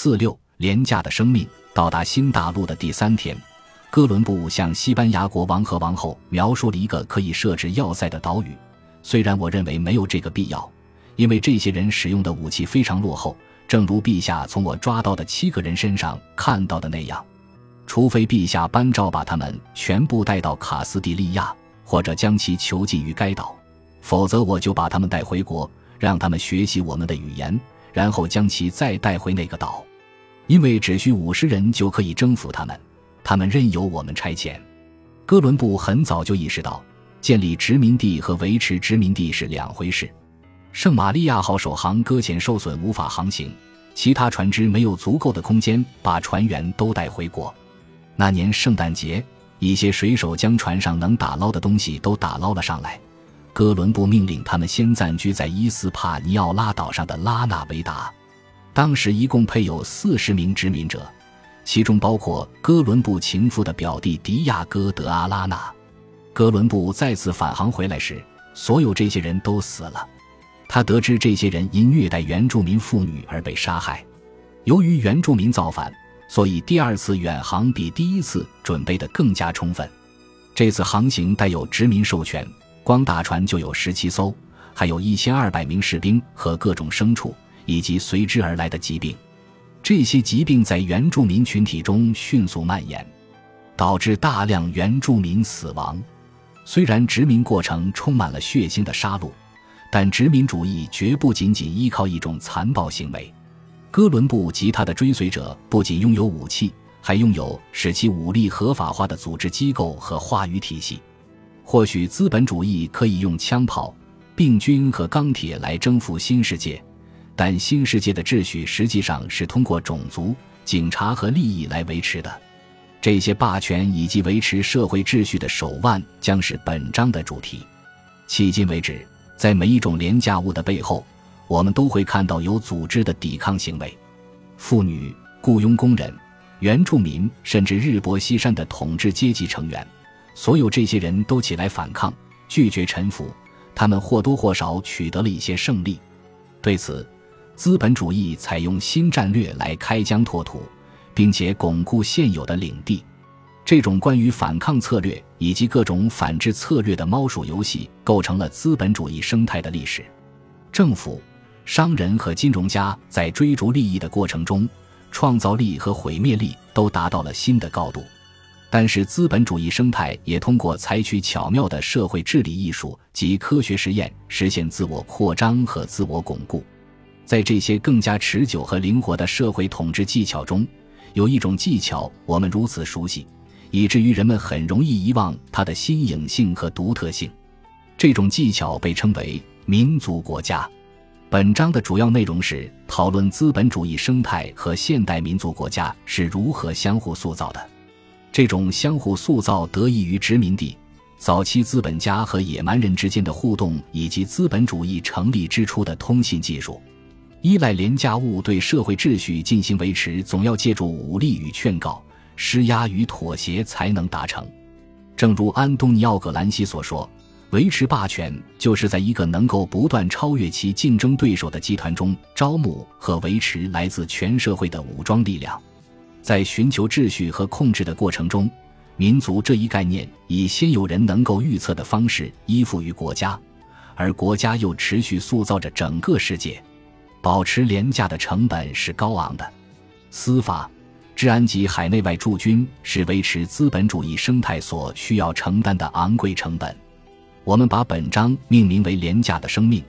四六廉价的生命到达新大陆的第三天，哥伦布向西班牙国王和王后描述了一个可以设置要塞的岛屿。虽然我认为没有这个必要，因为这些人使用的武器非常落后，正如陛下从我抓到的七个人身上看到的那样。除非陛下颁诏把他们全部带到卡斯蒂利亚，或者将其囚禁于该岛，否则我就把他们带回国，让他们学习我们的语言，然后将其再带回那个岛。因为只需五十人就可以征服他们，他们任由我们差遣。哥伦布很早就意识到，建立殖民地和维持殖民地是两回事。圣玛利亚号首航搁浅受损，无法航行，其他船只没有足够的空间把船员都带回国。那年圣诞节，一些水手将船上能打捞的东西都打捞了上来。哥伦布命令他们先暂居在伊斯帕尼奥拉岛上的拉纳维达。当时一共配有四十名殖民者，其中包括哥伦布情妇的表弟迪亚哥·德阿拉纳。哥伦布再次返航回来时，所有这些人都死了。他得知这些人因虐待原住民妇女而被杀害。由于原住民造反，所以第二次远航比第一次准备的更加充分。这次航行带有殖民授权，光大船就有十七艘，还有一千二百名士兵和各种牲畜。以及随之而来的疾病，这些疾病在原住民群体中迅速蔓延，导致大量原住民死亡。虽然殖民过程充满了血腥的杀戮，但殖民主义绝不仅仅依靠一种残暴行为。哥伦布及他的追随者不仅拥有武器，还拥有使其武力合法化的组织机构和话语体系。或许资本主义可以用枪炮、病菌和钢铁来征服新世界。但新世界的秩序实际上是通过种族、警察和利益来维持的。这些霸权以及维持社会秩序的手腕将是本章的主题。迄今为止，在每一种廉价物的背后，我们都会看到有组织的抵抗行为。妇女、雇佣工人、原住民，甚至日薄西山的统治阶级成员，所有这些人都起来反抗，拒绝臣服。他们或多或少取得了一些胜利。对此，资本主义采用新战略来开疆拓土，并且巩固现有的领地。这种关于反抗策略以及各种反制策略的猫鼠游戏，构成了资本主义生态的历史。政府、商人和金融家在追逐利益的过程中，创造力和毁灭力都达到了新的高度。但是，资本主义生态也通过采取巧妙的社会治理艺术及科学实验，实现自我扩张和自我巩固。在这些更加持久和灵活的社会统治技巧中，有一种技巧我们如此熟悉，以至于人们很容易遗忘它的新颖性和独特性。这种技巧被称为民族国家。本章的主要内容是讨论资本主义生态和现代民族国家是如何相互塑造的。这种相互塑造得益于殖民地、早期资本家和野蛮人之间的互动，以及资本主义成立之初的通信技术。依赖廉价物对社会秩序进行维持，总要借助武力与劝告、施压与妥协才能达成。正如安东尼奥·葛兰西所说：“维持霸权，就是在一个能够不断超越其竞争对手的集团中，招募和维持来自全社会的武装力量。在寻求秩序和控制的过程中，民族这一概念以先有人能够预测的方式依附于国家，而国家又持续塑造着整个世界。”保持廉价的成本是高昂的，司法、治安及海内外驻军是维持资本主义生态所需要承担的昂贵成本。我们把本章命名为“廉价的生命”，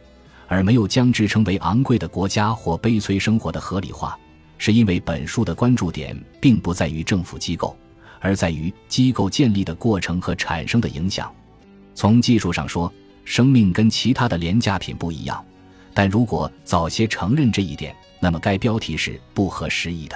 而没有将之称为“昂贵的国家”或“悲催生活”的合理化，是因为本书的关注点并不在于政府机构，而在于机构建立的过程和产生的影响。从技术上说，生命跟其他的廉价品不一样。但如果早些承认这一点，那么该标题是不合时宜的。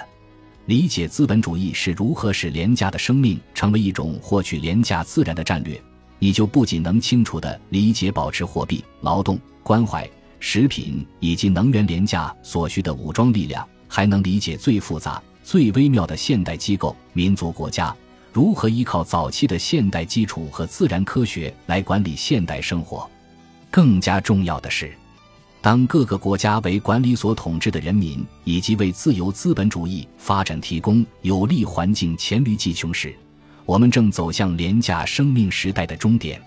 理解资本主义是如何使廉价的生命成为一种获取廉价自然的战略，你就不仅能清楚地理解保持货币、劳动、关怀、食品以及能源廉价所需的武装力量，还能理解最复杂、最微妙的现代机构——民族国家如何依靠早期的现代基础和自然科学来管理现代生活。更加重要的是。当各个国家为管理所统治的人民以及为自由资本主义发展提供有利环境黔驴技穷时，我们正走向廉价生命时代的终点。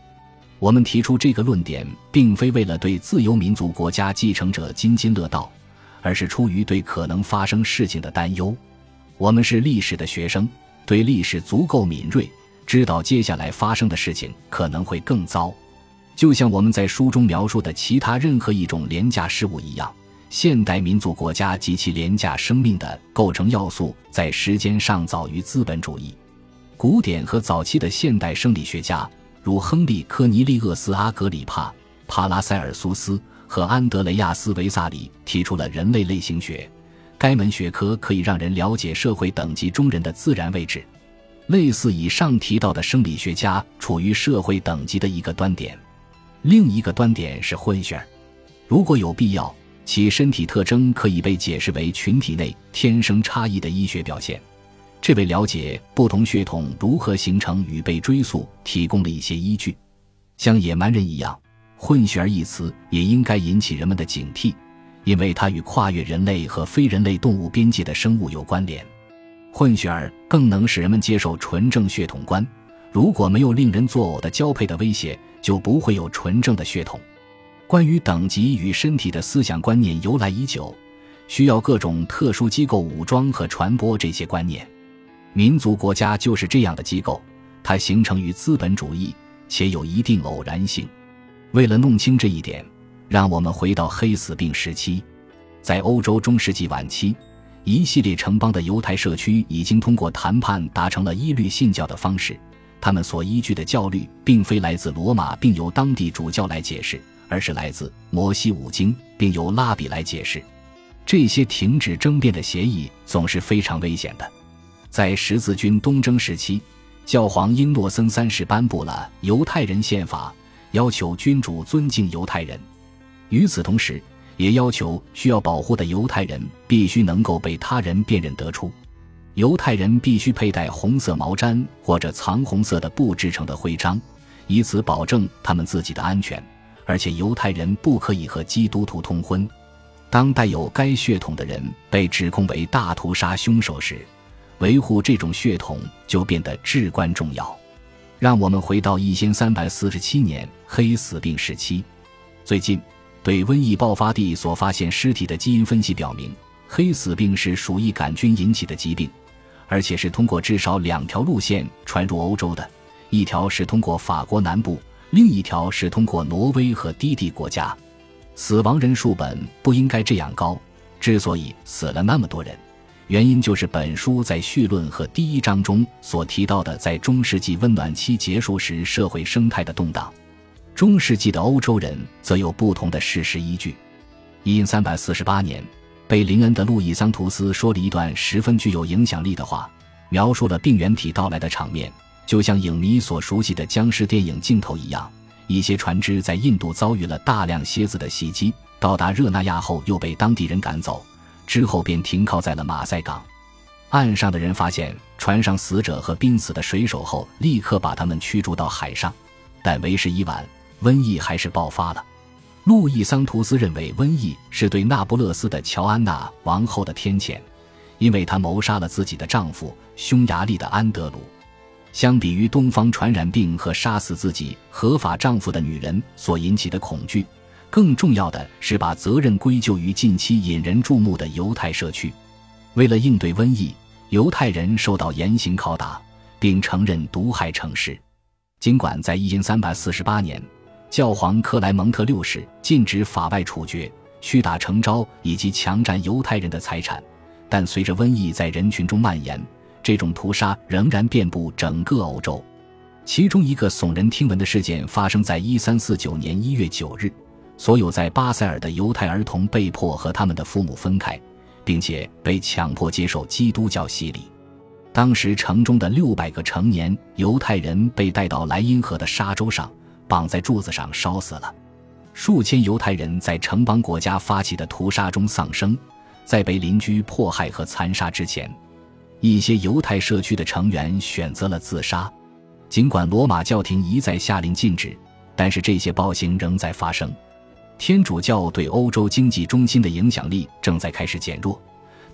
我们提出这个论点，并非为了对自由民族国家继承者津津乐道，而是出于对可能发生事情的担忧。我们是历史的学生，对历史足够敏锐，知道接下来发生的事情可能会更糟。就像我们在书中描述的其他任何一种廉价事物一样，现代民族国家及其廉价生命的构成要素在时间上早于资本主义。古典和早期的现代生理学家，如亨利·科尼利厄斯·阿格里帕、帕拉塞尔苏斯和安德雷亚斯·维萨里，提出了人类类型学。该门学科可以让人了解社会等级中人的自然位置，类似以上提到的生理学家处于社会等级的一个端点。另一个端点是混血儿，如果有必要，其身体特征可以被解释为群体内天生差异的医学表现，这为了解不同血统如何形成与被追溯提供了一些依据。像野蛮人一样，混血儿一词也应该引起人们的警惕，因为它与跨越人类和非人类动物边界的生物有关联。混血儿更能使人们接受纯正血统观。如果没有令人作呕的交配的威胁，就不会有纯正的血统。关于等级与身体的思想观念由来已久，需要各种特殊机构武装和传播这些观念。民族国家就是这样的机构，它形成于资本主义，且有一定偶然性。为了弄清这一点，让我们回到黑死病时期。在欧洲中世纪晚期，一系列城邦的犹太社区已经通过谈判达成了一律信教的方式。他们所依据的教律，并非来自罗马，并由当地主教来解释，而是来自摩西五经，并由拉比来解释。这些停止争辩的协议总是非常危险的。在十字军东征时期，教皇英诺森三世颁布了犹太人宪法，要求君主尊敬犹太人。与此同时，也要求需要保护的犹太人必须能够被他人辨认得出。犹太人必须佩戴红色毛毡或者藏红色的布制成的徽章，以此保证他们自己的安全。而且，犹太人不可以和基督徒通婚。当带有该血统的人被指控为大屠杀凶手时，维护这种血统就变得至关重要。让我们回到一千三百四十七年黑死病时期。最近，对瘟疫爆发地所发现尸体的基因分析表明，黑死病是鼠疫杆菌引起的疾病。而且是通过至少两条路线传入欧洲的，一条是通过法国南部，另一条是通过挪威和低地国家。死亡人数本不应该这样高，之所以死了那么多人，原因就是本书在序论和第一章中所提到的，在中世纪温暖期结束时社会生态的动荡。中世纪的欧洲人则有不同的事实依据。因三百四十八年。被林恩的路易桑图斯说了一段十分具有影响力的话，描述了病原体到来的场面，就像影迷所熟悉的僵尸电影镜头一样。一些船只在印度遭遇了大量蝎子的袭击，到达热那亚后又被当地人赶走，之后便停靠在了马赛港。岸上的人发现船上死者和濒死的水手后，立刻把他们驱逐到海上，但为时已晚，瘟疫还是爆发了。路易桑图斯认为，瘟疫是对那不勒斯的乔安娜王后的天谴，因为她谋杀了自己的丈夫匈牙利的安德鲁。相比于东方传染病和杀死自己合法丈夫的女人所引起的恐惧，更重要的是把责任归咎于近期引人注目的犹太社区。为了应对瘟疫，犹太人受到严刑拷打，并承认毒害城市。尽管在一三四八年。教皇克莱蒙特六世禁止法外处决、屈打成招以及强占犹太人的财产，但随着瘟疫在人群中蔓延，这种屠杀仍然遍布整个欧洲。其中一个耸人听闻的事件发生在一三四九年一月九日，所有在巴塞尔的犹太儿童被迫和他们的父母分开，并且被强迫接受基督教洗礼。当时城中的六百个成年犹太人被带到莱茵河的沙洲上。绑在柱子上烧死了，数千犹太人在城邦国家发起的屠杀中丧生，在被邻居迫害和残杀之前，一些犹太社区的成员选择了自杀。尽管罗马教廷一再下令禁止，但是这些暴行仍在发生。天主教对欧洲经济中心的影响力正在开始减弱，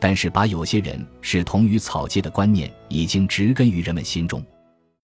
但是把有些人视同于草芥的观念已经植根于人们心中。